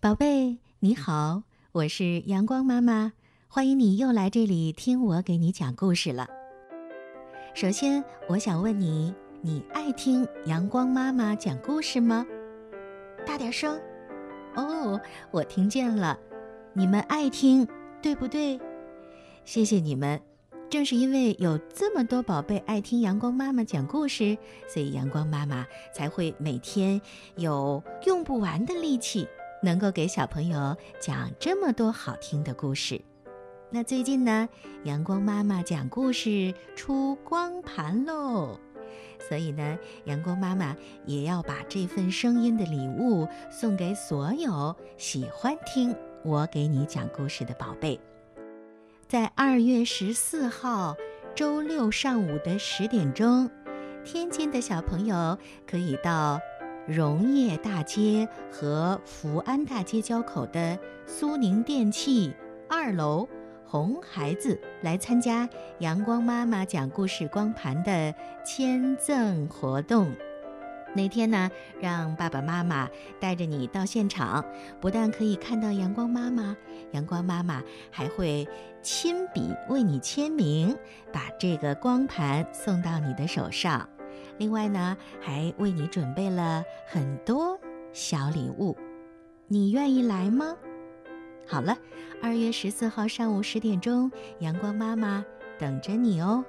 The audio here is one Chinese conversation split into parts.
宝贝，你好，我是阳光妈妈，欢迎你又来这里听我给你讲故事了。首先，我想问你，你爱听阳光妈妈讲故事吗？大点声。哦，我听见了，你们爱听，对不对？谢谢你们。正是因为有这么多宝贝爱听阳光妈妈讲故事，所以阳光妈妈才会每天有用不完的力气，能够给小朋友讲这么多好听的故事。那最近呢，阳光妈妈讲故事出光盘喽，所以呢，阳光妈妈也要把这份声音的礼物送给所有喜欢听我给你讲故事的宝贝。在二月十四号周六上午的十点钟，天津的小朋友可以到荣业大街和福安大街交口的苏宁电器二楼红孩子来参加阳光妈妈讲故事光盘的签赠活动。那天呢，让爸爸妈妈带着你到现场，不但可以看到阳光妈妈，阳光妈妈还会亲笔为你签名，把这个光盘送到你的手上。另外呢，还为你准备了很多小礼物，你愿意来吗？好了，二月十四号上午十点钟，阳光妈妈等着你哦。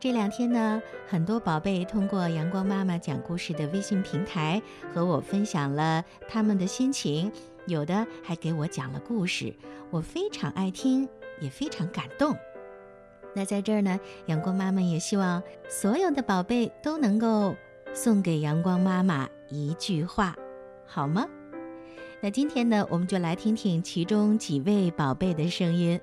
这两天呢，很多宝贝通过阳光妈妈讲故事的微信平台和我分享了他们的心情，有的还给我讲了故事，我非常爱听，也非常感动。那在这儿呢，阳光妈妈也希望所有的宝贝都能够送给阳光妈妈一句话，好吗？那今天呢，我们就来听听其中几位宝贝的声音。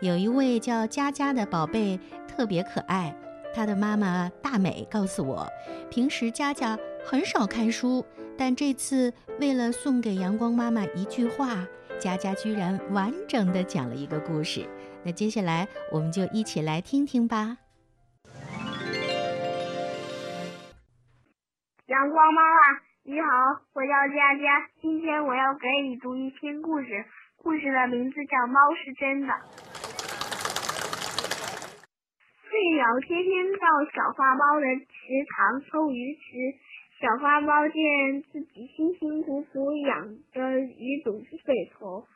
有一位叫佳佳的宝贝特别可爱，她的妈妈大美告诉我，平时佳佳很少看书，但这次为了送给阳光妈妈一句话，佳佳居然完整的讲了一个故事。那接下来我们就一起来听听吧。阳光妈妈你好，我叫佳佳，今天我要给你读一篇故事，故事的名字叫《猫是真的》。翠鸟天天到小花猫的池塘偷鱼吃，小花猫见自己辛辛苦苦养的鱼总是被偷，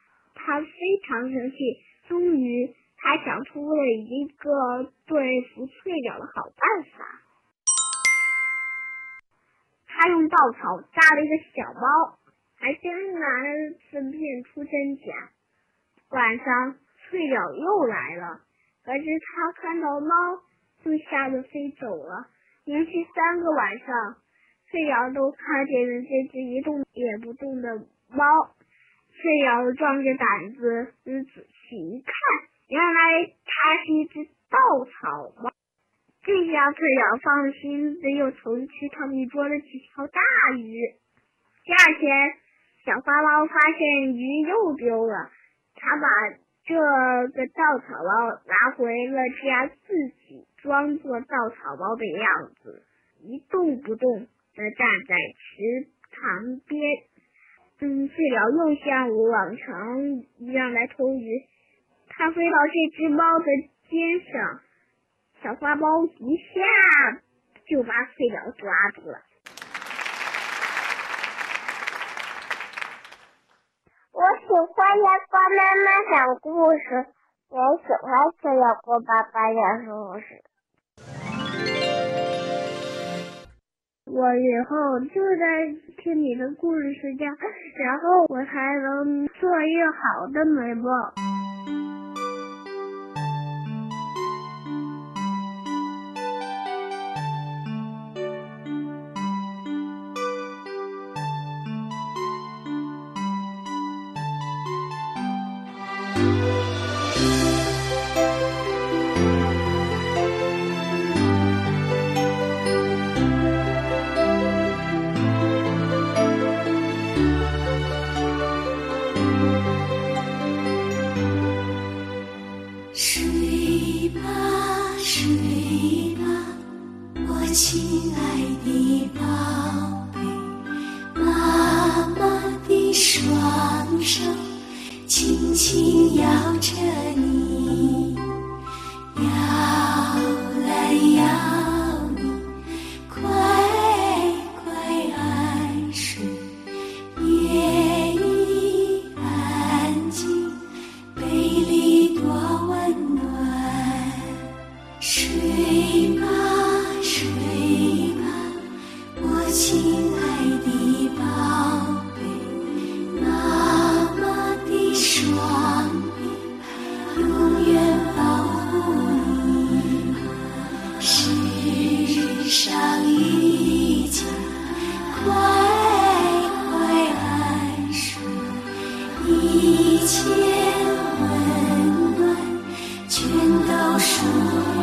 他非常生气。终于，他想出了一个对付翠鸟的好办法。他用稻草扎了一个小猫，还艰难分辨出真假。晚上，翠鸟又来了。可是他看到猫，就吓得飞走了。连续三个晚上，翠鸟都看见了这只一动也不动的猫。翠鸟壮着胆子仔细一看，原来它是一只稻草猫。这下翠鸟放了心，又重去塘里捉了几条大鱼。第二天，小花猫发现鱼又丢了，它把。这个稻草猫拿回了家，自己装作稻草包的样子，一动不动的站在池塘边。嗯，翠鸟又像往常一样来偷鱼，它飞到这只猫的肩上，小花猫一下就把翠鸟抓住了。我喜欢阳光妈妈讲故事，也喜欢听阳光爸爸讲故事。我以后就在听你的故事睡觉，然后我才能做一个好的美梦。亲爱的宝贝妈妈的双手轻轻摇着你摇来摇你快快安睡夜已安静被里多温暖睡吧。都属